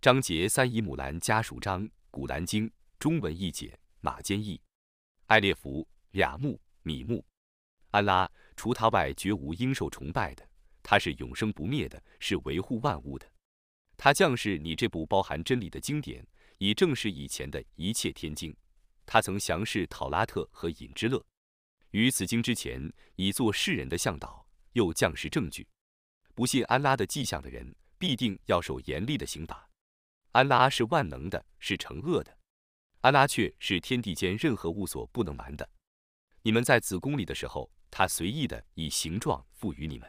章节三以母兰家属章，古兰经中文译解马坚译。艾列弗雅木米木，安拉除他外绝无应受崇拜的，他是永生不灭的，是维护万物的。他降世你这部包含真理的经典，以证实以前的一切天经。他曾详示讨拉特和隐之乐，于此经之前，以作世人的向导，又降示证据。不信安拉的迹象的人，必定要受严厉的刑罚。安拉是万能的，是惩恶的。安拉却是天地间任何物所不能瞒的。你们在子宫里的时候，他随意的以形状赋予你们。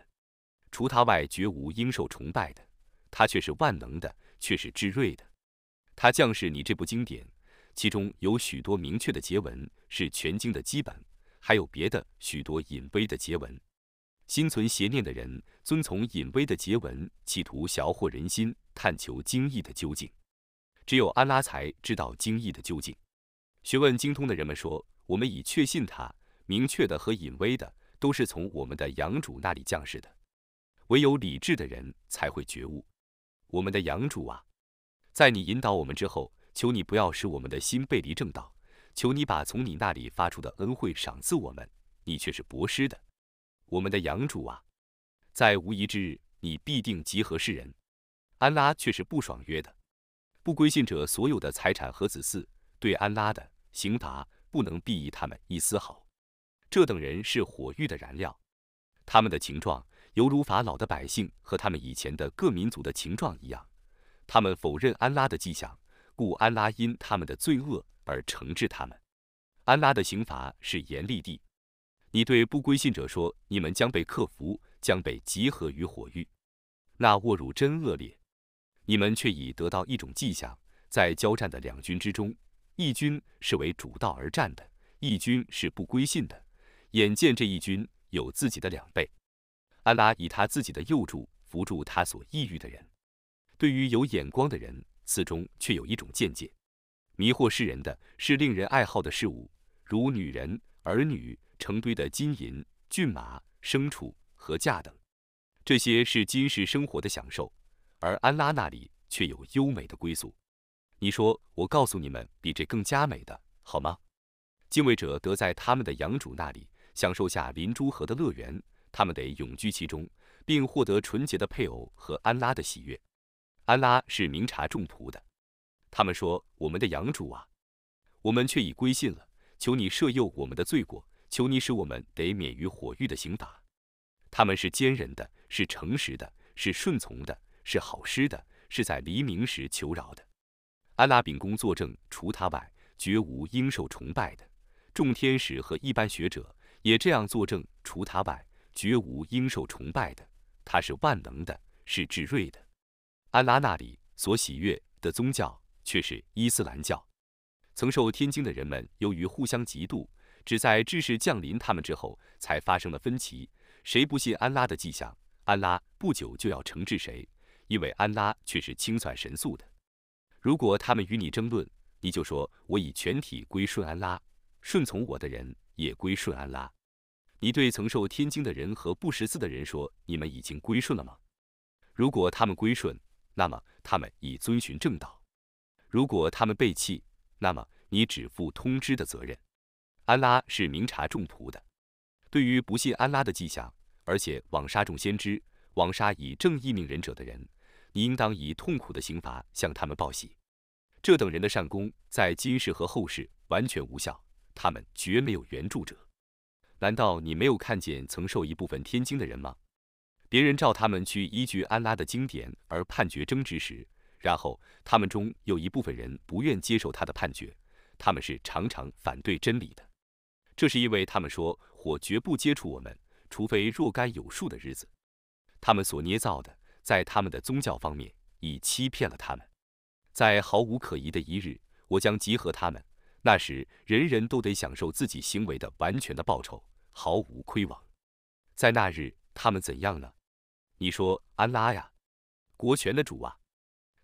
除他外，绝无应受崇拜的。他却是万能的，却是至睿的。他降世你这部经典，其中有许多明确的结文，是全经的基本；还有别的许多隐微的结文。心存邪念的人，遵从隐微的结文，企图晓惑人心，探求经义的究竟。只有安拉才知道经义的究竟。学问精通的人们说：“我们已确信他明确的和隐微的，都是从我们的养主那里降世的。唯有理智的人才会觉悟。我们的养主啊，在你引导我们之后，求你不要使我们的心背离正道，求你把从你那里发出的恩惠赏赐我们。你却是博施的。”我们的养主啊，在无疑之日，你必定集合世人。安拉却是不爽约的，不归信者所有的财产和子嗣，对安拉的刑罚不能裨益他们一丝毫。这等人是火狱的燃料，他们的情状犹如法老的百姓和他们以前的各民族的情状一样。他们否认安拉的迹象，故安拉因他们的罪恶而惩治他们。安拉的刑罚是严厉的。你对不归信者说：“你们将被克服，将被集合于火狱，那卧辱真恶劣。”你们却已得到一种迹象，在交战的两军之中，一军是为主道而战的，一军是不归信的。眼见这一军有自己的两倍，安拉以他自己的右助扶助他所抑郁的人。对于有眼光的人，此中却有一种见解：迷惑世人的是令人爱好的事物，如女人、儿女。成堆的金银、骏马、牲畜和价等，这些是今世生活的享受，而安拉那里却有优美的归宿。你说，我告诉你们，比这更加美的，好吗？敬畏者得在他们的养主那里享受下林珠河的乐园，他们得永居其中，并获得纯洁的配偶和安拉的喜悦。安拉是明察众仆的。他们说：“我们的养主啊，我们却已归信了，求你赦宥我们的罪过。”求你使我们得免于火狱的刑罚。他们是坚忍的，是诚实的，是顺从的，是好施的，是在黎明时求饶的。安拉秉公作证，除他外，绝无应受崇拜的。众天使和一般学者也这样作证，除他外，绝无应受崇拜的。他是万能的，是至睿的。安拉那里所喜悦的宗教却是伊斯兰教。曾受天经的人们，由于互相嫉妒。只在知识降临他们之后，才发生了分歧。谁不信安拉的迹象，安拉不久就要惩治谁，因为安拉却是清算神速的。如果他们与你争论，你就说：“我已全体归顺安拉，顺从我的人也归顺安拉。”你对曾受天经的人和不识字的人说：“你们已经归顺了吗？”如果他们归顺，那么他们已遵循正道；如果他们背弃，那么你只负通知的责任。安拉是明察众仆的。对于不信安拉的迹象，而且枉杀众先知、枉杀以正义命人者的人，你应当以痛苦的刑罚向他们报喜。这等人的善功在今世和后世完全无效，他们绝没有援助者。难道你没有看见曾受一部分天经的人吗？别人召他们去依据安拉的经典而判决争执时，然后他们中有一部分人不愿接受他的判决，他们是常常反对真理的。这是因为他们说火绝不接触我们，除非若干有数的日子。他们所捏造的，在他们的宗教方面已欺骗了他们。在毫无可疑的一日，我将集合他们，那时人人都得享受自己行为的完全的报酬，毫无亏枉。在那日，他们怎样呢？你说安拉呀，国权的主啊，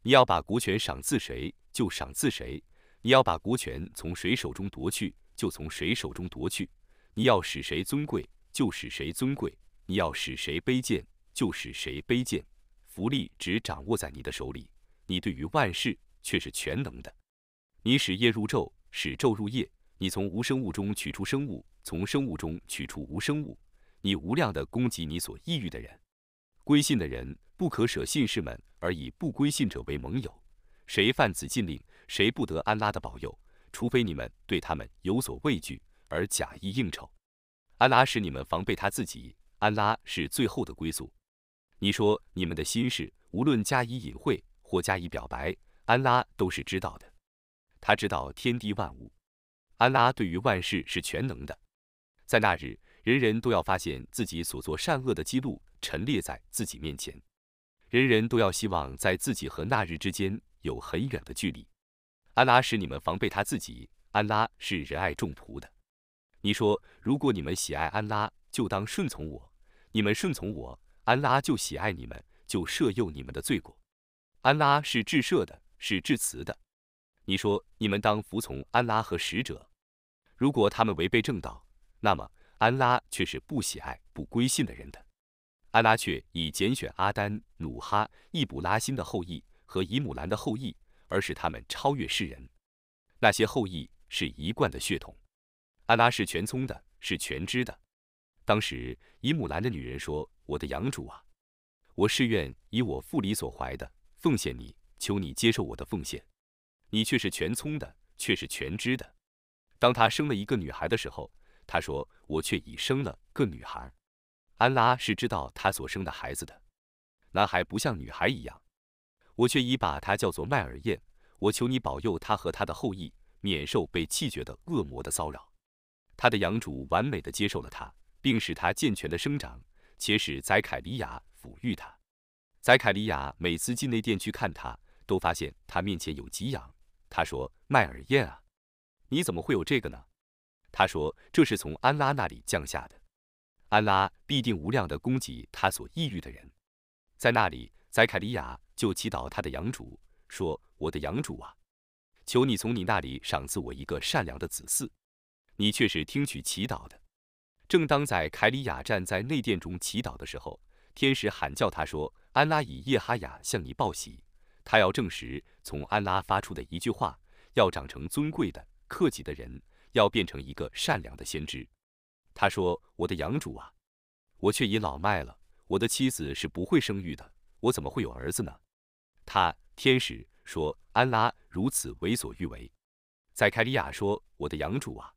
你要把国权赏赐谁就赏赐谁，你要把国权从谁手中夺去。就从谁手中夺去，你要使谁尊贵，就使谁尊贵；你要使谁卑贱，就使谁卑贱。福利只掌握在你的手里，你对于万事却是全能的。你使夜入昼，使昼入夜。你从无生物中取出生物，从生物中取出无生物。你无量的攻击你所抑郁的人。归信的人不可舍信士们，而以不归信者为盟友。谁犯此禁令，谁不得安拉的保佑，除非你们对他们有所畏惧而假意应酬。安拉使你们防备他自己，安拉是最后的归宿。你说你们的心事，无论加以隐晦或加以表白，安拉都是知道的。他知道天地万物，安拉对于万事是全能的。在那日，人人都要发现自己所做善恶的记录。陈列在自己面前，人人都要希望在自己和那日之间有很远的距离。安拉使你们防备他自己，安拉是仁爱众仆的。你说，如果你们喜爱安拉，就当顺从我；你们顺从我，安拉就喜爱你们，就赦宥你们的罪过。安拉是至赦的，是至慈的。你说，你们当服从安拉和使者。如果他们违背正道，那么安拉却是不喜爱不归信的人的。安拉却以拣选阿丹、努哈、易卜拉欣的后裔和以姆兰的后裔，而使他们超越世人。那些后裔是一贯的血统。安拉是全聪的，是全知的。当时以姆兰的女人说：“我的养主啊，我誓愿以我腹里所怀的奉献你，求你接受我的奉献。你却是全聪的，却是全知的。”当她生了一个女孩的时候，她说：“我却已生了个女孩。”安拉是知道他所生的孩子的，男孩不像女孩一样，我却已把他叫做麦尔燕。我求你保佑他和他的后裔免受被气绝的恶魔的骚扰。他的养主完美的接受了他，并使他健全的生长，且使宰凯利亚抚育他。宰凯利亚每次进内殿去看他，都发现他面前有给养。他说：“麦尔燕啊，你怎么会有这个呢？”他说：“这是从安拉那里降下的。”安拉必定无量的供给他所抑郁的人，在那里，宰凯利亚就祈祷他的养主，说：“我的养主啊，求你从你那里赏赐我一个善良的子嗣。”你却是听取祈祷的。正当在凯里亚站在内殿中祈祷的时候，天使喊叫他说：“安拉以叶哈雅向你报喜，他要证实从安拉发出的一句话，要长成尊贵的、克己的人，要变成一个善良的先知。”他说：“我的养主啊，我却已老迈了，我的妻子是不会生育的，我怎么会有儿子呢？”他天使说：“安拉如此为所欲为。”在凯利亚说：“我的养主啊，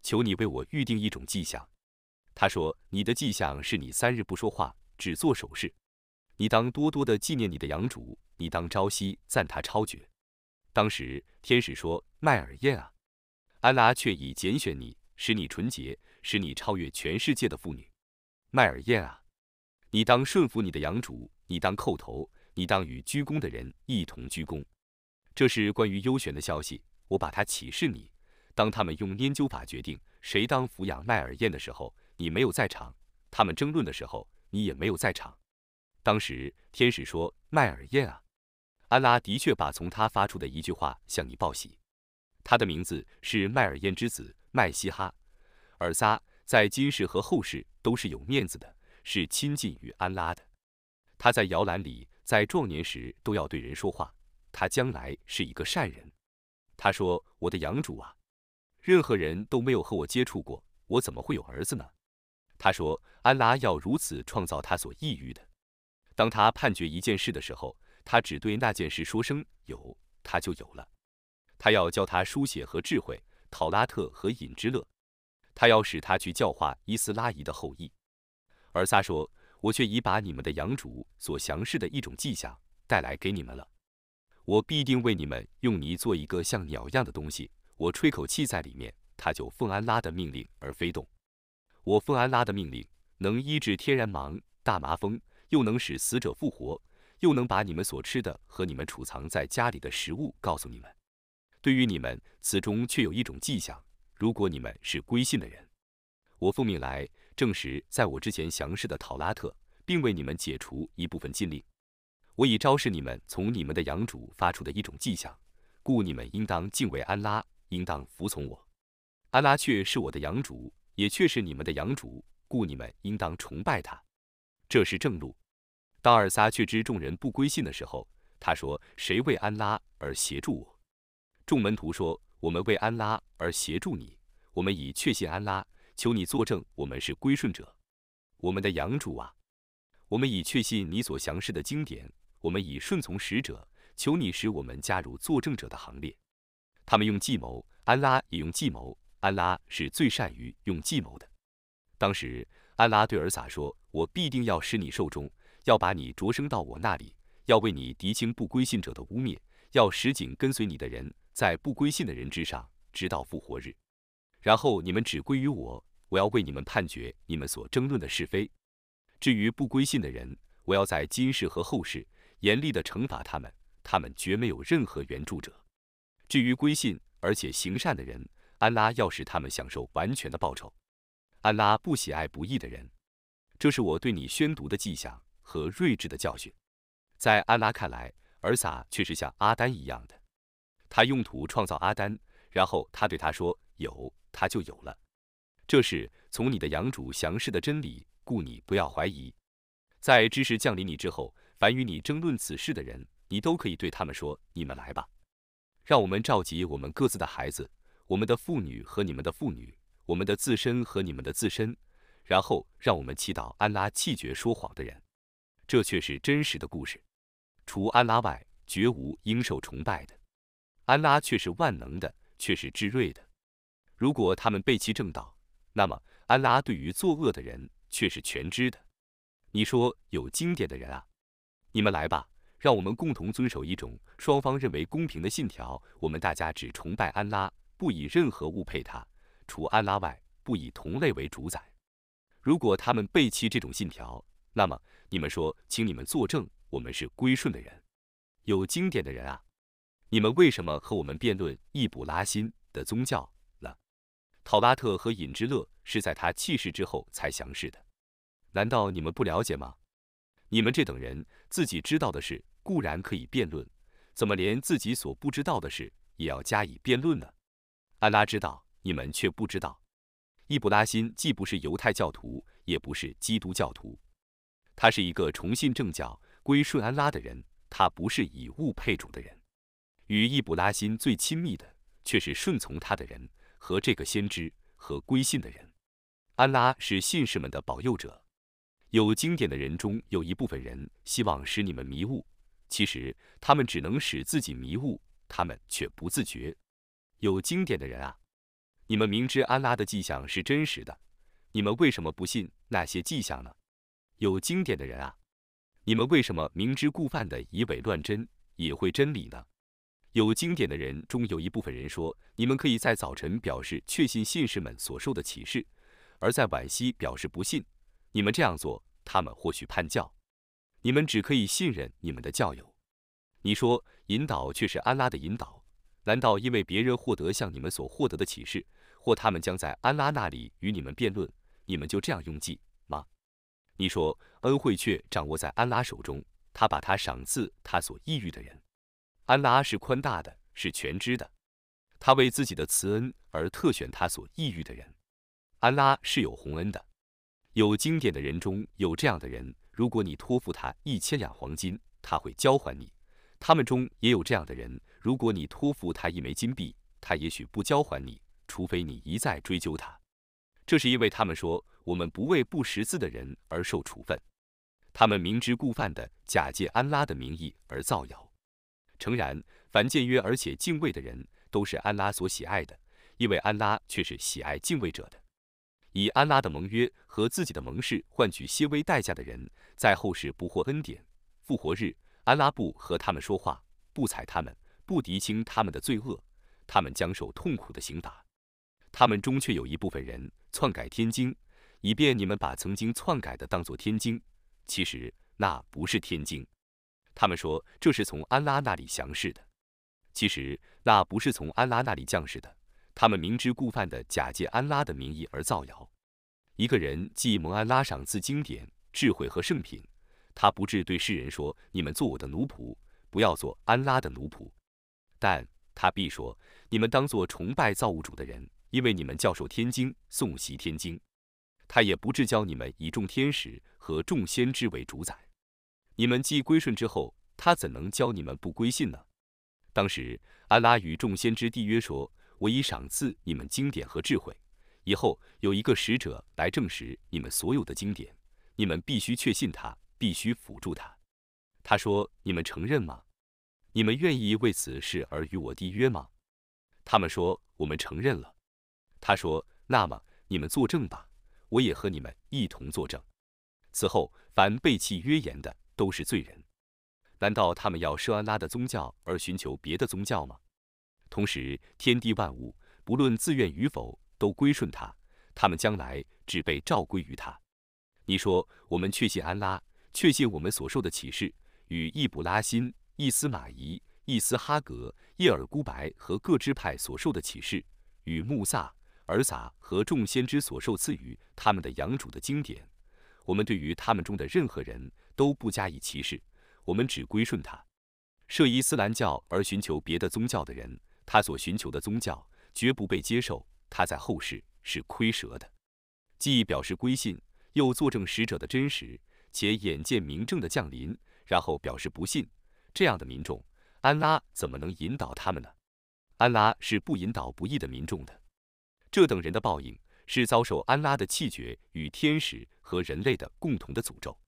求你为我预定一种迹象。”他说：“你的迹象是你三日不说话，只做手势。你当多多的纪念你的养主，你当朝夕赞他超绝。”当时天使说：“麦尔燕啊，安拉却已拣选你，使你纯洁。”使你超越全世界的妇女，麦尔燕啊，你当顺服你的养主，你当叩头，你当与鞠躬的人一同鞠躬。这是关于优选的消息，我把它启示你。当他们用研究法决定谁当抚养麦尔燕的时候，你没有在场；他们争论的时候，你也没有在场。当时天使说：“麦尔燕啊，安拉的确把从他发出的一句话向你报喜。他的名字是麦尔燕之子麦西哈。”尔撒在今世和后世都是有面子的，是亲近于安拉的。他在摇篮里，在壮年时都要对人说话。他将来是一个善人。他说：“我的养主啊，任何人都没有和我接触过，我怎么会有儿子呢？”他说：“安拉要如此创造他所抑郁的。当他判决一件事的时候，他只对那件事说声有，他就有了。他要教他书写和智慧，讨拉特和隐之乐。”他要使他去教化伊斯拉仪的后裔，尔撒说：“我却已把你们的养主所详示的一种迹象带来给你们了。我必定为你们用泥做一个像鸟样的东西，我吹口气在里面，它就奉安拉的命令而飞动。我奉安拉的命令，能医治天然盲、大麻风，又能使死者复活，又能把你们所吃的和你们储藏在家里的食物告诉你们。对于你们，此中却有一种迹象。”如果你们是归信的人，我奉命来证实在我之前详示的讨拉特，并为你们解除一部分禁令。我已昭示你们从你们的养主发出的一种迹象，故你们应当敬畏安拉，应当服从我。安拉却是我的养主，也却是你们的养主，故你们应当崇拜他。这是正路。当尔撒却知众人不归信的时候，他说：“谁为安拉而协助我？”众门徒说：“我们为安拉而协助你。我们已确信安拉，求你作证，我们是归顺者。我们的养主啊，我们已确信你所详示的经典，我们已顺从使者，求你使我们加入作证者的行列。”他们用计谋，安拉也用计谋。安拉是最善于用计谋的。当时，安拉对尔撒说：“我必定要使你受终，要把你擢升到我那里，要为你涤清不归信者的污蔑，要使紧跟随你的人在不归信的人之上，直到复活日。然后你们只归于我，我要为你们判决你们所争论的是非。至于不归信的人，我要在今世和后世严厉地惩罚他们，他们绝没有任何援助者。”至于归信而且行善的人，安拉要使他们享受完全的报酬。安拉不喜爱不义的人，这是我对你宣读的迹象和睿智的教训。在安拉看来，尔撒却是像阿丹一样的，他用土创造阿丹，然后他对他说：“有，他就有了。”这是从你的养主详示的真理，故你不要怀疑。在知识降临你之后，凡与你争论此事的人，你都可以对他们说：“你们来吧。”让我们召集我们各自的孩子，我们的妇女和你们的妇女，我们的自身和你们的自身，然后让我们祈祷安拉弃绝说谎的人。这却是真实的故事。除安拉外，绝无应受崇拜的。安拉却是万能的，却是至睿的。如果他们背弃正道，那么安拉对于作恶的人却是全知的。你说有经典的人啊，你们来吧。让我们共同遵守一种双方认为公平的信条：我们大家只崇拜安拉，不以任何物配他，除安拉外，不以同类为主宰。如果他们背弃这种信条，那么你们说，请你们作证，我们是归顺的人，有经典的人啊！你们为什么和我们辩论易卜拉欣的宗教呢？陶拉特和尹之乐是在他去世之后才详示的，难道你们不了解吗？你们这等人自己知道的事固然可以辩论，怎么连自己所不知道的事也要加以辩论呢？安拉知道，你们却不知道。易卜拉欣既不是犹太教徒，也不是基督教徒，他是一个重信正教、归顺安拉的人。他不是以物配主的人。与易卜拉欣最亲密的，却是顺从他的人和这个先知和归信的人。安拉是信士们的保佑者。有经典的人中有一部分人希望使你们迷雾，其实他们只能使自己迷雾，他们却不自觉。有经典的人啊，你们明知安拉的迹象是真实的，你们为什么不信那些迹象呢？有经典的人啊，你们为什么明知故犯的以伪乱真，也会真理呢？有经典的人中有一部分人说，你们可以在早晨表示确信信士们所受的启示，而在晚夕表示不信。你们这样做，他们或许叛教。你们只可以信任你们的教友。你说引导却是安拉的引导，难道因为别人获得像你们所获得的启示，或他们将在安拉那里与你们辩论，你们就这样用计吗？你说恩惠却掌握在安拉手中，他把他赏赐他所抑郁的人。安拉是宽大的，是全知的，他为自己的慈恩而特选他所抑郁的人。安拉是有洪恩的。有经典的人中有这样的人，如果你托付他一千两黄金，他会交还你；他们中也有这样的人，如果你托付他一枚金币，他也许不交还你，除非你一再追究他。这是因为他们说我们不为不识字的人而受处分，他们明知故犯的假借安拉的名义而造谣。诚然，凡僭约而且敬畏的人，都是安拉所喜爱的，因为安拉却是喜爱敬畏者的。以安拉的盟约和自己的盟誓换取些微代价的人，在后世不获恩典。复活日，安拉不和他们说话，不睬他们，不涤清他们的罪恶，他们将受痛苦的刑罚。他们中却有一部分人篡改天经，以便你们把曾经篡改的当作天经，其实那不是天经。他们说这是从安拉那里降世的，其实那不是从安拉那里降世的。他们明知故犯的假借安拉的名义而造谣。一个人既蒙安拉赏赐经典、智慧和圣品，他不至对世人说：“你们做我的奴仆，不要做安拉的奴仆。”但他必说：“你们当做崇拜造物主的人，因为你们教授天经、诵习天经。”他也不至教你们以众天使和众先知为主宰。你们既归顺之后，他怎能教你们不归信呢？当时，安拉与众先知缔约说：“我已赏赐你们经典和智慧，以后有一个使者来证实你们所有的经典，你们必须确信他，必须辅助他。”他说：“你们承认吗？你们愿意为此事而与我缔约吗？”他们说：“我们承认了。”他说：“那么你们作证吧，我也和你们一同作证。此后，凡背弃约言的，都是罪人。”难道他们要设安拉的宗教而寻求别的宗教吗？同时，天地万物不论自愿与否，都归顺他，他们将来只被召归于他。你说，我们确信安拉，确信我们所受的启示与易卜拉欣、易斯玛仪、易斯哈格、叶尔孤白和各支派所受的启示，与穆萨、尔撒和众先知所受赐予他们的养主的经典，我们对于他们中的任何人都不加以歧视。我们只归顺他，设伊斯兰教而寻求别的宗教的人，他所寻求的宗教绝不被接受，他在后世是亏折的。既表示归信，又作证使者的真实，且眼见明证的降临，然后表示不信，这样的民众，安拉怎么能引导他们呢？安拉是不引导不义的民众的。这等人的报应是遭受安拉的气绝与天使和人类的共同的诅咒。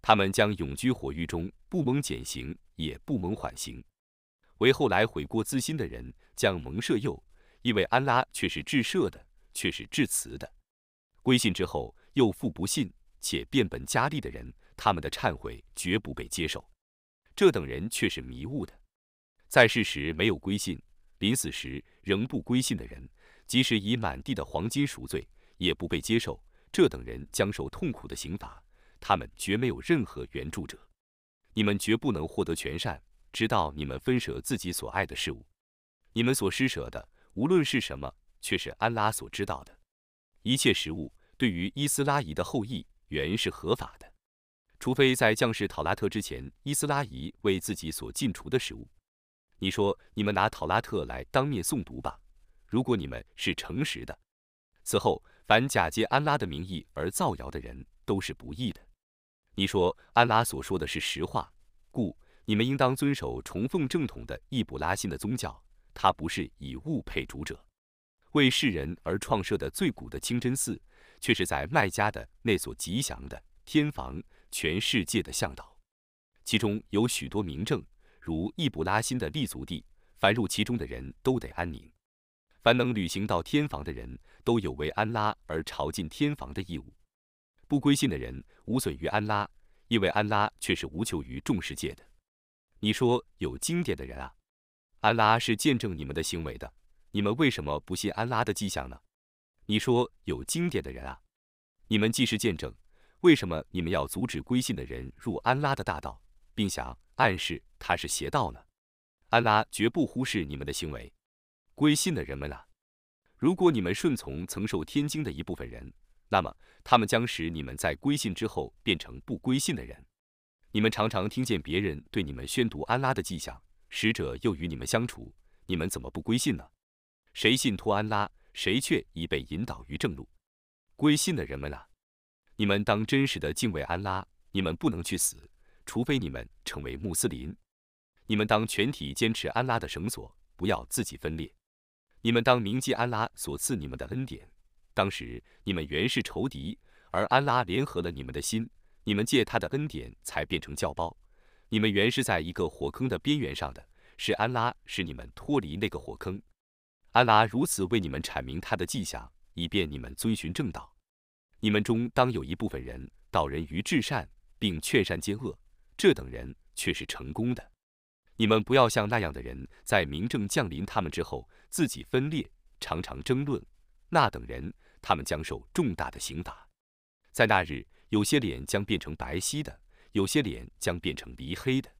他们将永居火狱中，不蒙减刑，也不蒙缓刑。为后来悔过自新的人将蒙赦宥，因为安拉却是至赦的，却是至慈的。归信之后又复不信，且变本加厉的人，他们的忏悔绝不被接受。这等人却是迷雾的，在世时没有归信，临死时仍不归信的人，即使以满地的黄金赎罪，也不被接受。这等人将受痛苦的刑罚。他们绝没有任何援助者，你们绝不能获得全善，直到你们分舍自己所爱的事物。你们所施舍的，无论是什么，却是安拉所知道的。一切食物对于伊斯拉仪的后裔原是合法的，除非在降世讨拉特之前，伊斯拉仪为自己所禁除的食物。你说，你们拿讨拉特来当面诵读吧。如果你们是诚实的，此后凡假借安拉的名义而造谣的人，都是不义的。你说安拉所说的是实话，故你们应当遵守崇奉正统的易卜拉欣的宗教。他不是以物配主者，为世人而创设的最古的清真寺，却是在麦加的那所吉祥的天房，全世界的向导。其中有许多名证，如易卜拉欣的立足地，凡入其中的人都得安宁。凡能旅行到天房的人，都有为安拉而朝觐天房的义务。不归信的人无损于安拉，因为安拉却是无求于众世界的。你说有经典的人啊，安拉是见证你们的行为的，你们为什么不信安拉的迹象呢？你说有经典的人啊，你们既是见证，为什么你们要阻止归信的人入安拉的大道，并想暗示他是邪道呢？安拉绝不忽视你们的行为。归信的人们啊，如果你们顺从曾受天经的一部分人。那么，他们将使你们在归信之后变成不归信的人。你们常常听见别人对你们宣读安拉的迹象，使者又与你们相处，你们怎么不归信呢？谁信托安拉，谁却已被引导于正路。归信的人们啊，你们当真实的敬畏安拉，你们不能去死，除非你们成为穆斯林。你们当全体坚持安拉的绳索，不要自己分裂。你们当铭记安拉所赐你们的恩典。当时你们原是仇敌，而安拉联合了你们的心，你们借他的恩典才变成教包。你们原是在一个火坑的边缘上的，是安拉使你们脱离那个火坑。安拉如此为你们阐明他的迹象，以便你们遵循正道。你们中当有一部分人导人于至善，并劝善兼恶，这等人却是成功的。你们不要像那样的人，在明正降临他们之后，自己分裂，常常争论，那等人。他们将受重大的刑罚，在那日，有些脸将变成白皙的，有些脸将变成离黑的。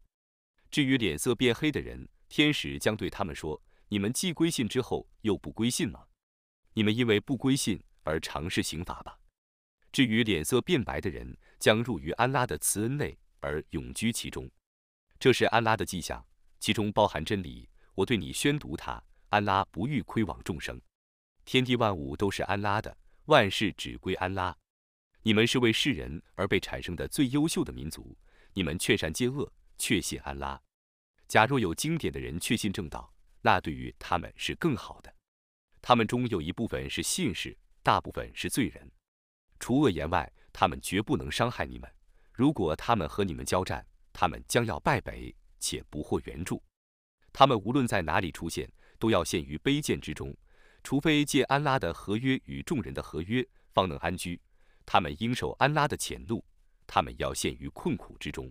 至于脸色变黑的人，天使将对他们说：“你们既归信之后又不归信吗？你们因为不归信而尝试刑罚吧。”至于脸色变白的人，将入于安拉的慈恩内而永居其中。这是安拉的迹象，其中包含真理。我对你宣读它。安拉不欲亏枉众生。天地万物都是安拉的，万事只归安拉。你们是为世人而被产生的最优秀的民族，你们劝善戒恶，确信安拉。假若有经典的人确信正道，那对于他们是更好的。他们中有一部分是信士，大部分是罪人。除恶言外，他们绝不能伤害你们。如果他们和你们交战，他们将要败北，且不获援助。他们无论在哪里出现，都要陷于卑贱之中，除非借安拉的合约与众人的合约，方能安居。他们应受安拉的谴怒，他们要陷于困苦之中。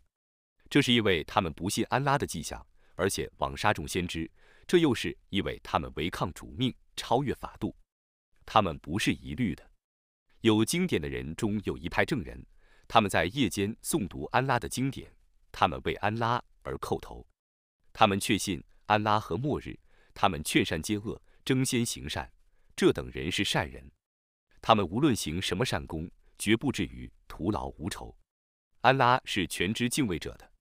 这是因为他们不信安拉的迹象，而且枉杀众先知；这又是因为他们违抗主命，超越法度。他们不是一律的。有经典的人中有一派正人，他们在夜间诵读安拉的经典，他们为安拉而叩头。他们确信。安拉和末日，他们劝善接恶，争先行善，这等人是善人。他们无论行什么善功，绝不至于徒劳无酬。安拉是全知敬畏者的。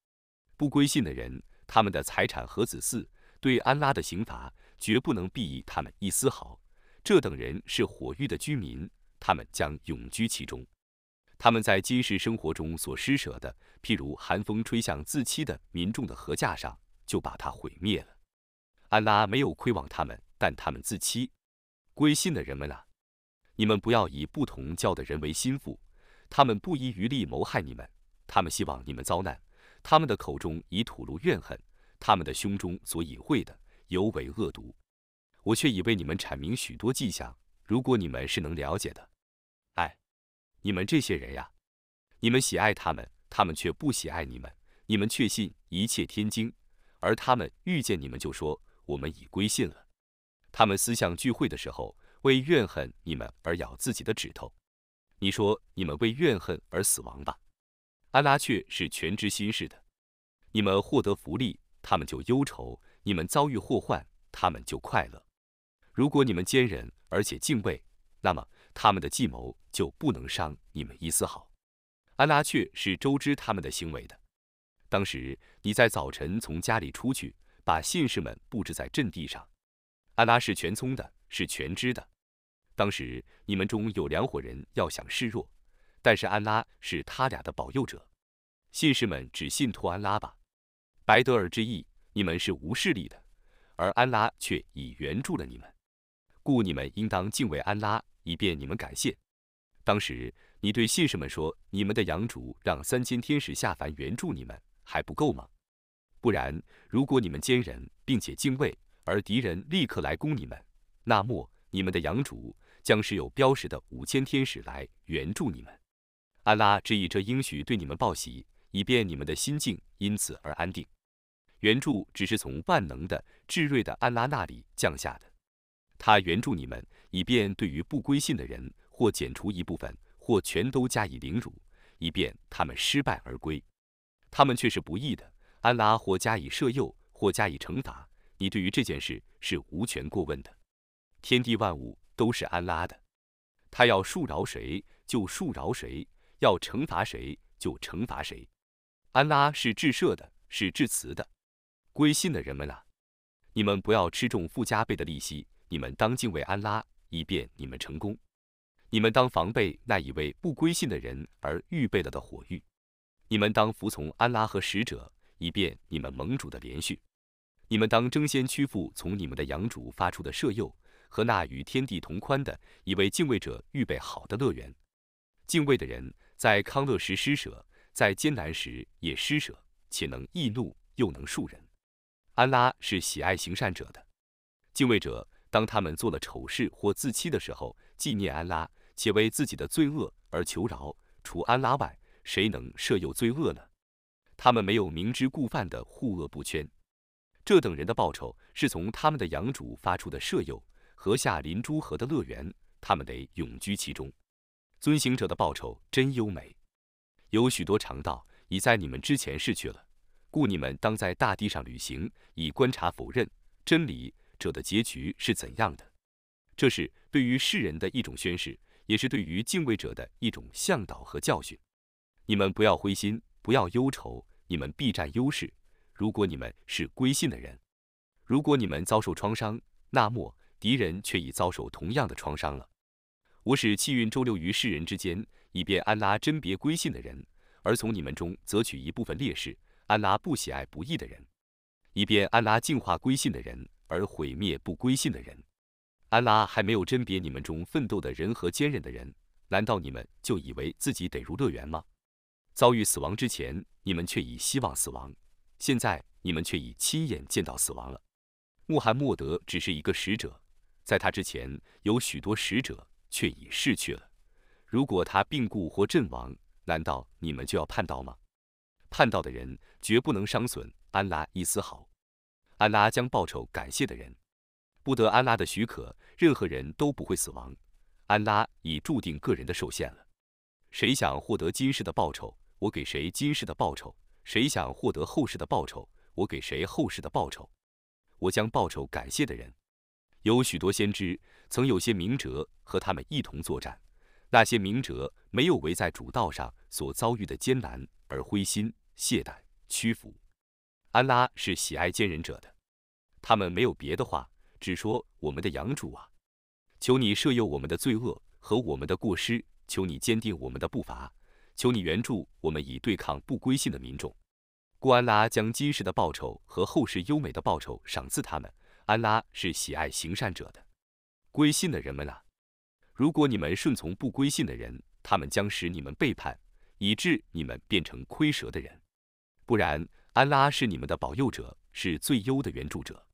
不归信的人，他们的财产和子嗣，对安拉的刑罚，绝不能裨益他们一丝毫。这等人是火域的居民，他们将永居其中。他们在今世生活中所施舍的，譬如寒风吹向自欺的民众的禾架上，就把它毁灭了。安拉没有亏枉他们，但他们自欺。归信的人们啊，你们不要以不同教的人为心腹，他们不遗余力谋害你们，他们希望你们遭难，他们的口中已吐露怨恨，他们的胸中所隐晦的尤为恶毒。我却已为你们阐明许多迹象，如果你们是能了解的。哎，你们这些人呀，你们喜爱他们，他们却不喜爱你们；你们确信一切天经，而他们遇见你们就说。我们已归信了。他们思想聚会的时候，为怨恨你们而咬自己的指头。你说你们为怨恨而死亡吧？安拉却是全知心事的。你们获得福利，他们就忧愁；你们遭遇祸患，他们就快乐。如果你们坚忍而且敬畏，那么他们的计谋就不能伤你们一丝毫。安拉却是周知他们的行为的。当时你在早晨从家里出去。把信士们布置在阵地上，安拉是全聪的，是全知的。当时你们中有两伙人要想示弱，但是安拉是他俩的保佑者。信士们只信托安拉吧。白德尔之意，你们是无势力的，而安拉却已援助了你们，故你们应当敬畏安拉，以便你们感谢。当时你对信士们说：“你们的养主让三千天使下凡援助你们，还不够吗？”不然，如果你们坚忍并且敬畏，而敌人立刻来攻你们，那么你们的养主将是有标识的五千天使来援助你们。安拉只以这应许对你们报喜，以便你们的心境因此而安定。援助只是从万能的、至睿的安拉那里降下的，他援助你们，以便对于不归信的人，或剪除一部分，或全都加以凌辱，以便他们失败而归。他们却是不义的。安拉或加以赦宥，或加以惩罚，你对于这件事是无权过问的。天地万物都是安拉的，他要恕饶谁就恕饶谁，要惩罚谁就惩罚谁。安拉是至赦的，是至慈的。归信的人们啊，你们不要吃重附加倍的利息，你们当敬畏安拉，以便你们成功。你们当防备那一位不归信的人而预备了的火狱。你们当服从安拉和使者。以便你们盟主的连续，你们当争先屈服从你们的养主发出的摄诱和那与天地同宽的，以为敬畏者预备好的乐园。敬畏的人在康乐时施舍，在艰难时也施舍，且能易怒又能恕人。安拉是喜爱行善者的。敬畏者当他们做了丑事或自欺的时候，纪念安拉，且为自己的罪恶而求饶。除安拉外，谁能赦宥罪恶呢？他们没有明知故犯的护恶不圈，这等人的报酬是从他们的养主发出的舍友，河下临诸河的乐园，他们得永居其中。遵行者的报酬真优美。有许多肠道已在你们之前逝去了，故你们当在大地上旅行，以观察否认真理者的结局是怎样的。这是对于世人的一种宣誓，也是对于敬畏者的一种向导和教训。你们不要灰心。不要忧愁，你们必占优势。如果你们是归信的人，如果你们遭受创伤，那么敌人却已遭受同样的创伤了。我使气运周流于世人之间，以便安拉甄别归信的人，而从你们中择取一部分烈士，安拉不喜爱不义的人，以便安拉净化归信的人，而毁灭不归信的人。安拉还没有甄别你们中奋斗的人和坚韧的人，难道你们就以为自己得入乐园吗？遭遇死亡之前，你们却已希望死亡；现在，你们却已亲眼见到死亡了。穆罕默德只是一个使者，在他之前有许多使者，却已逝去了。如果他病故或阵亡，难道你们就要叛道吗？叛道的人绝不能伤损安拉一丝毫。安拉将报酬感谢的人，不得安拉的许可，任何人都不会死亡。安拉已注定个人的受限了。谁想获得今世的报酬？我给谁今世的报酬？谁想获得后世的报酬？我给谁后世的报酬？我将报酬感谢的人。有许多先知，曾有些明哲和他们一同作战。那些明哲没有为在主道上所遭遇的艰难而灰心懈怠屈服。安拉是喜爱坚忍者的。他们没有别的话，只说：“我们的养主啊，求你赦宥我们的罪恶和我们的过失，求你坚定我们的步伐。”求你援助我们，以对抗不归信的民众。故安拉将今世的报酬和后世优美的报酬赏赐他们。安拉是喜爱行善者的。归信的人们啊，如果你们顺从不归信的人，他们将使你们背叛，以致你们变成亏折的人。不然，安拉是你们的保佑者，是最优的援助者。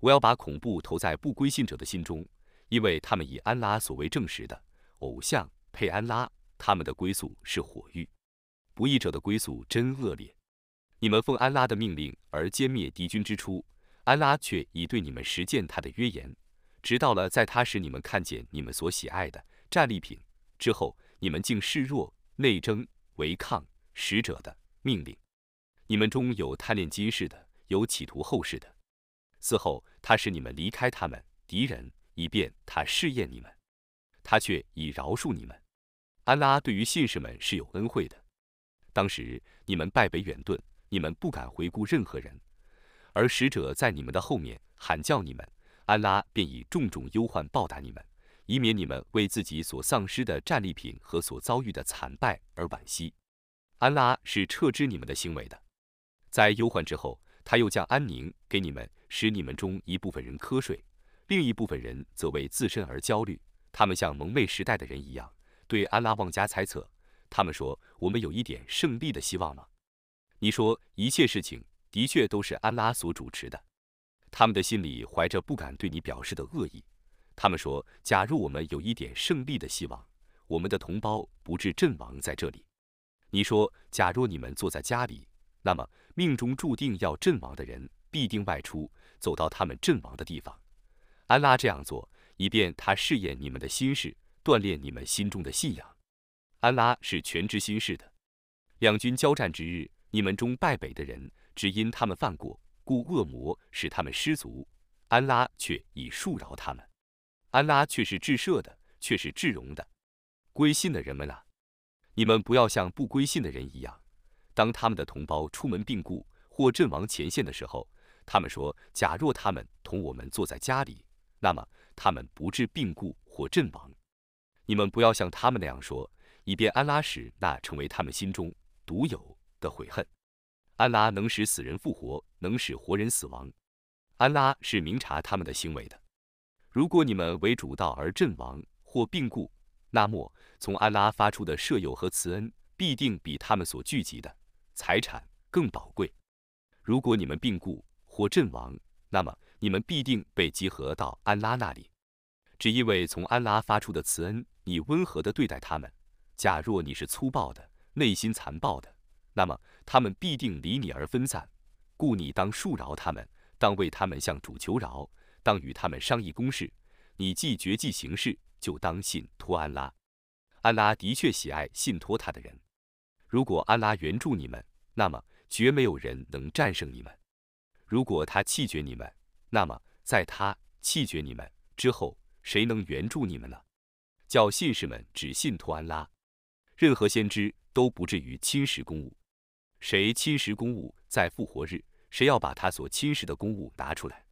我要把恐怖投在不归信者的心中，因为他们以安拉所为证实的偶像配安拉。他们的归宿是火狱，不义者的归宿真恶劣。你们奉安拉的命令而歼灭敌军之初，安拉却已对你们实践他的约言，直到了在他使你们看见你们所喜爱的战利品之后，你们竟示弱内争违抗使者的命令。你们中有贪恋今世的，有企图后世的。此后，他使你们离开他们敌人，以便他试验你们，他却已饶恕你们。安拉对于信士们是有恩惠的。当时你们败北远遁，你们不敢回顾任何人，而使者在你们的后面喊叫你们，安拉便以重重忧患报答你们，以免你们为自己所丧失的战利品和所遭遇的惨败而惋惜。安拉是撤知你们的行为的。在忧患之后，他又将安宁给你们，使你们中一部分人瞌睡，另一部分人则为自身而焦虑。他们像蒙昧时代的人一样。对安拉妄加猜测，他们说：“我们有一点胜利的希望吗？”你说：“一切事情的确都是安拉所主持的。”他们的心里怀着不敢对你表示的恶意。他们说：“假如我们有一点胜利的希望，我们的同胞不致阵亡在这里。”你说：“假如你们坐在家里，那么命中注定要阵亡的人必定外出，走到他们阵亡的地方。安拉这样做，以便他试验你们的心事。”锻炼你们心中的信仰。安拉是全知心事的。两军交战之日，你们中败北的人，只因他们犯过，故恶魔使他们失足。安拉却已恕饶他们。安拉却是至赦的，却是至荣的。归信的人们啊，你们不要像不归信的人一样，当他们的同胞出门病故或阵亡前线的时候，他们说：假若他们同我们坐在家里，那么他们不致病故或阵亡。你们不要像他们那样说，以便安拉使那成为他们心中独有的悔恨。安拉能使死人复活，能使活人死亡。安拉是明察他们的行为的。如果你们为主道而阵亡或病故，那么从安拉发出的舍友和慈恩必定比他们所聚集的财产更宝贵。如果你们病故或阵亡，那么你们必定被集合到安拉那里，只因为从安拉发出的慈恩。你温和地对待他们。假若你是粗暴的、内心残暴的，那么他们必定离你而分散。故你当恕饶他们，当为他们向主求饶，当与他们商议公事。你既决计行事，就当信托安拉。安拉的确喜爱信托他的人。如果安拉援助你们，那么绝没有人能战胜你们；如果他弃绝你们，那么在他弃绝你们之后，谁能援助你们呢？叫信士们只信托安拉，任何先知都不至于侵蚀公物。谁侵蚀公物，在复活日，谁要把他所侵蚀的公物拿出来，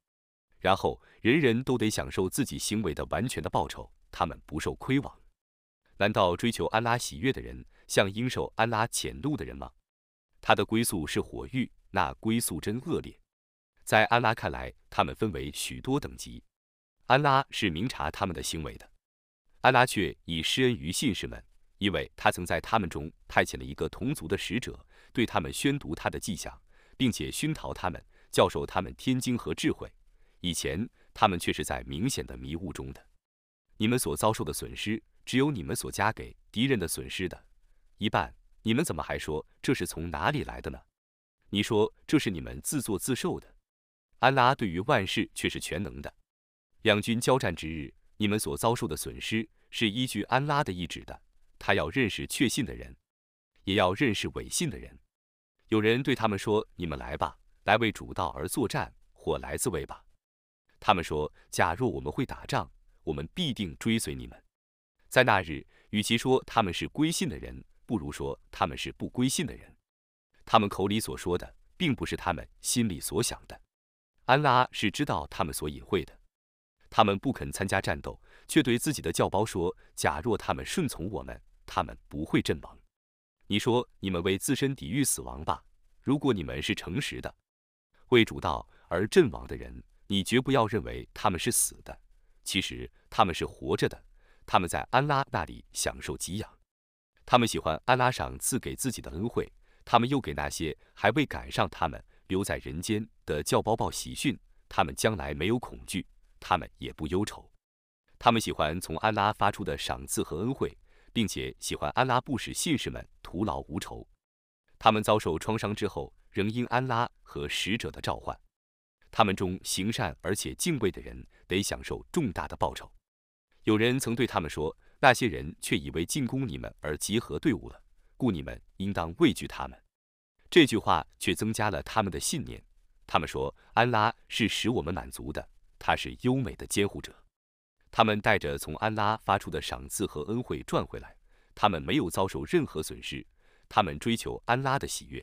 然后人人都得享受自己行为的完全的报酬，他们不受亏枉。难道追求安拉喜悦的人，像应受安拉谴怒的人吗？他的归宿是火狱，那归宿真恶劣。在安拉看来，他们分为许多等级，安拉是明察他们的行为的。安拉却以施恩于信士们，因为他曾在他们中派遣了一个同族的使者，对他们宣读他的迹象，并且熏陶他们，教授他们天经和智慧。以前他们却是在明显的迷雾中的。你们所遭受的损失，只有你们所加给敌人的损失的一半。你们怎么还说这是从哪里来的呢？你说这是你们自作自受的。安拉对于万事却是全能的。两军交战之日，你们所遭受的损失是依据安拉的意志的。他要认识确信的人，也要认识伪信的人。有人对他们说：“你们来吧，来为主道而作战，或来自卫吧。”他们说：“假若我们会打仗，我们必定追随你们。”在那日，与其说他们是归信的人，不如说他们是不归信的人。他们口里所说的，并不是他们心里所想的。安拉是知道他们所隐晦的。他们不肯参加战斗，却对自己的教胞说：“假若他们顺从我们，他们不会阵亡。”你说：“你们为自身抵御死亡吧。如果你们是诚实的，为主道而阵亡的人，你绝不要认为他们是死的。其实他们是活着的。他们在安拉那里享受给养。他们喜欢安拉赏赐给自己的恩惠。他们又给那些还未赶上他们。”留在人间的教包报喜讯，他们将来没有恐惧，他们也不忧愁。他们喜欢从安拉发出的赏赐和恩惠，并且喜欢安拉不使信士们徒劳无酬。他们遭受创伤之后，仍因安拉和使者的召唤。他们中行善而且敬畏的人，得享受重大的报酬。有人曾对他们说：“那些人却以为进攻你们而集合队伍了，故你们应当畏惧他们。”这句话却增加了他们的信念。他们说：“安拉是使我们满足的，他是优美的监护者。”他们带着从安拉发出的赏赐和恩惠赚回来，他们没有遭受任何损失。他们追求安拉的喜悦。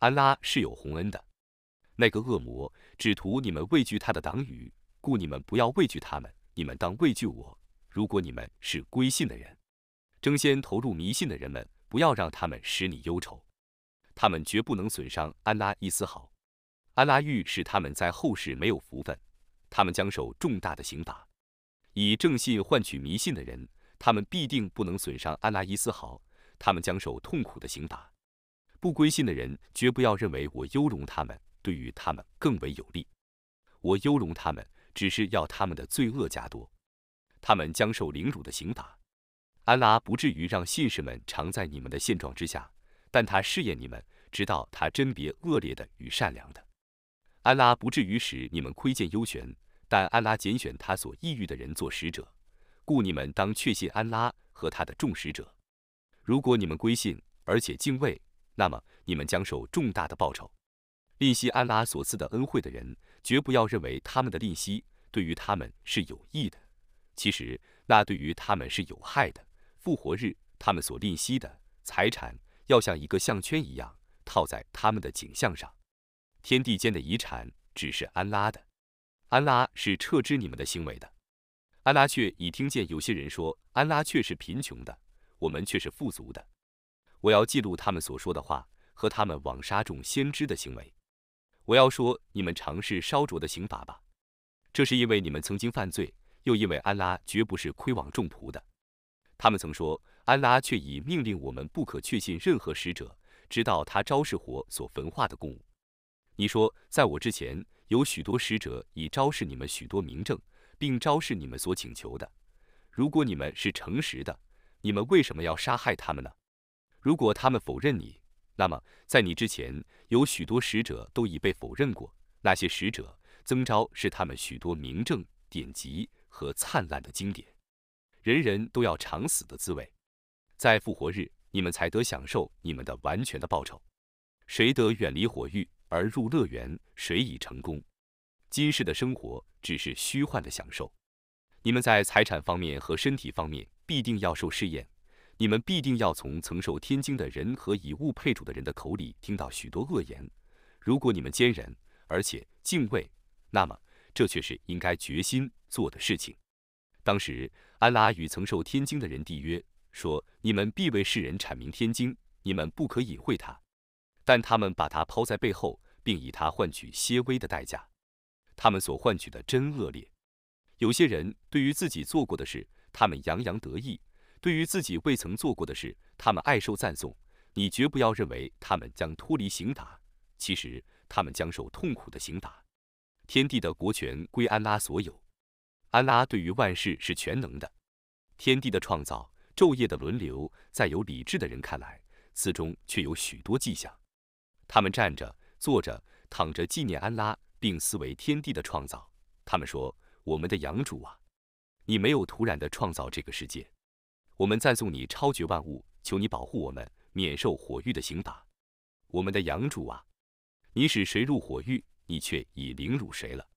安拉是有洪恩的。那个恶魔只图你们畏惧他的党羽，故你们不要畏惧他们，你们当畏惧我。如果你们是归信的人，争先投入迷信的人们，不要让他们使你忧愁。他们绝不能损伤安拉一丝毫，安拉欲使他们在后世没有福分，他们将受重大的刑罚。以正信换取迷信的人，他们必定不能损伤安拉一丝毫，他们将受痛苦的刑罚。不归信的人，绝不要认为我优容他们，对于他们更为有利。我优容他们，只是要他们的罪恶加多，他们将受凌辱的刑罚。安拉不至于让信士们常在你们的现状之下。但他试验你们，直到他甄别恶劣的与善良的。安拉不至于使你们窥见幽玄，但安拉拣选他所抑郁的人做使者，故你们当确信安拉和他的众使者。如果你们归信而且敬畏，那么你们将受重大的报酬。吝惜安拉所赐的恩惠的人，绝不要认为他们的吝惜对于他们是有益的，其实那对于他们是有害的。复活日，他们所吝惜的财产。要像一个项圈一样套在他们的颈项上。天地间的遗产只是安拉的，安拉是撤知你们的行为的。安拉却已听见有些人说，安拉却是贫穷的，我们却是富足的。我要记录他们所说的话和他们枉杀众先知的行为。我要说，你们尝试烧灼的刑罚吧。这是因为你们曾经犯罪，又因为安拉绝不是亏枉众仆的。他们曾说。安拉却已命令我们不可确信任何使者，直到他昭示火所焚化的供物。你说，在我之前有许多使者已昭示你们许多明证，并昭示你们所请求的。如果你们是诚实的，你们为什么要杀害他们呢？如果他们否认你，那么在你之前有许多使者都已被否认过。那些使者增招是他们许多明证典籍和灿烂的经典。人人都要尝死的滋味。在复活日，你们才得享受你们的完全的报酬。谁得远离火狱而入乐园，谁已成功。今世的生活只是虚幻的享受。你们在财产方面和身体方面必定要受试验。你们必定要从曾受天经的人和以物配主的人的口里听到许多恶言。如果你们坚忍而且敬畏，那么这却是应该决心做的事情。当时，安拉与曾受天经的人缔约。说：“你们必为世人阐明天经，你们不可隐晦它。但他们把它抛在背后，并以它换取些微的代价。他们所换取的真恶劣。有些人对于自己做过的事，他们洋洋得意；对于自己未曾做过的事，他们爱受赞颂。你绝不要认为他们将脱离刑打，其实他们将受痛苦的刑打。天地的国权归安拉所有，安拉对于万事是全能的。天地的创造，昼夜的轮流，在有理智的人看来，此中却有许多迹象。他们站着、坐着、躺着纪念安拉，并思维天地的创造。他们说：“我们的养主啊，你没有突然的创造这个世界。我们赞颂你超绝万物，求你保护我们。”免受火狱的刑罚，我们的养主啊，你使谁入火狱，你却已凌辱谁了。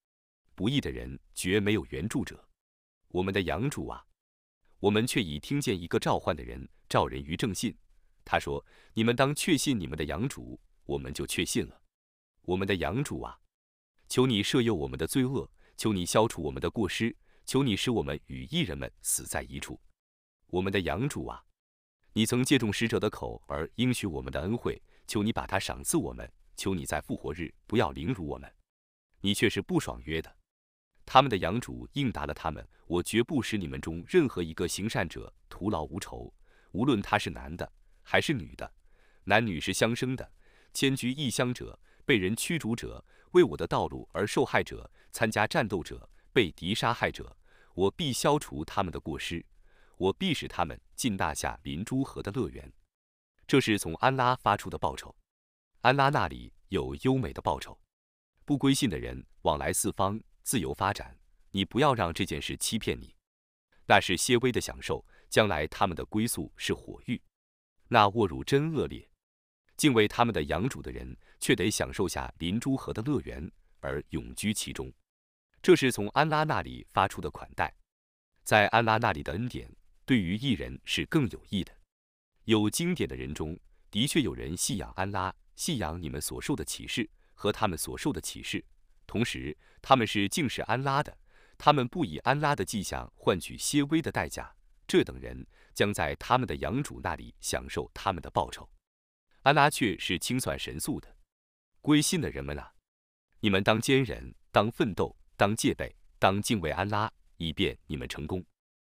不义的人绝没有援助者。我们的养主啊，我们却已听见一个召唤的人召人于正信。他说：“你们当确信你们的养主。”我们就确信了。我们的养主啊，求你赦宥我们的罪恶，求你消除我们的过失，求你使我们与异人们死在一处。我们的养主啊。你曾借重使者的口而应许我们的恩惠，求你把它赏赐我们。求你在复活日不要凌辱我们。你却是不爽约的。他们的养主应答了他们：我绝不使你们中任何一个行善者徒劳无酬，无论他是男的还是女的，男女是相生的。迁居异乡者、被人驱逐者、为我的道路而受害者、参加战斗者、被敌杀害者，我必消除他们的过失。我必使他们进大夏林诸河的乐园，这是从安拉发出的报酬。安拉那里有优美的报酬。不归信的人往来四方，自由发展。你不要让这件事欺骗你。那是些微的享受，将来他们的归宿是火狱。那卧辱真恶劣。敬畏他们的养主的人，却得享受下林珠河的乐园，而永居其中。这是从安拉那里发出的款待，在安拉那里的恩典。对于艺人是更有益的。有经典的人中，的确有人信仰安拉，信仰你们所受的启示和他们所受的启示，同时他们是敬视安拉的。他们不以安拉的迹象换取些微的代价。这等人将在他们的养主那里享受他们的报酬。安拉却是清算神速的。归信的人们啊，你们当坚忍，当奋斗，当戒备，当敬畏安拉，以便你们成功。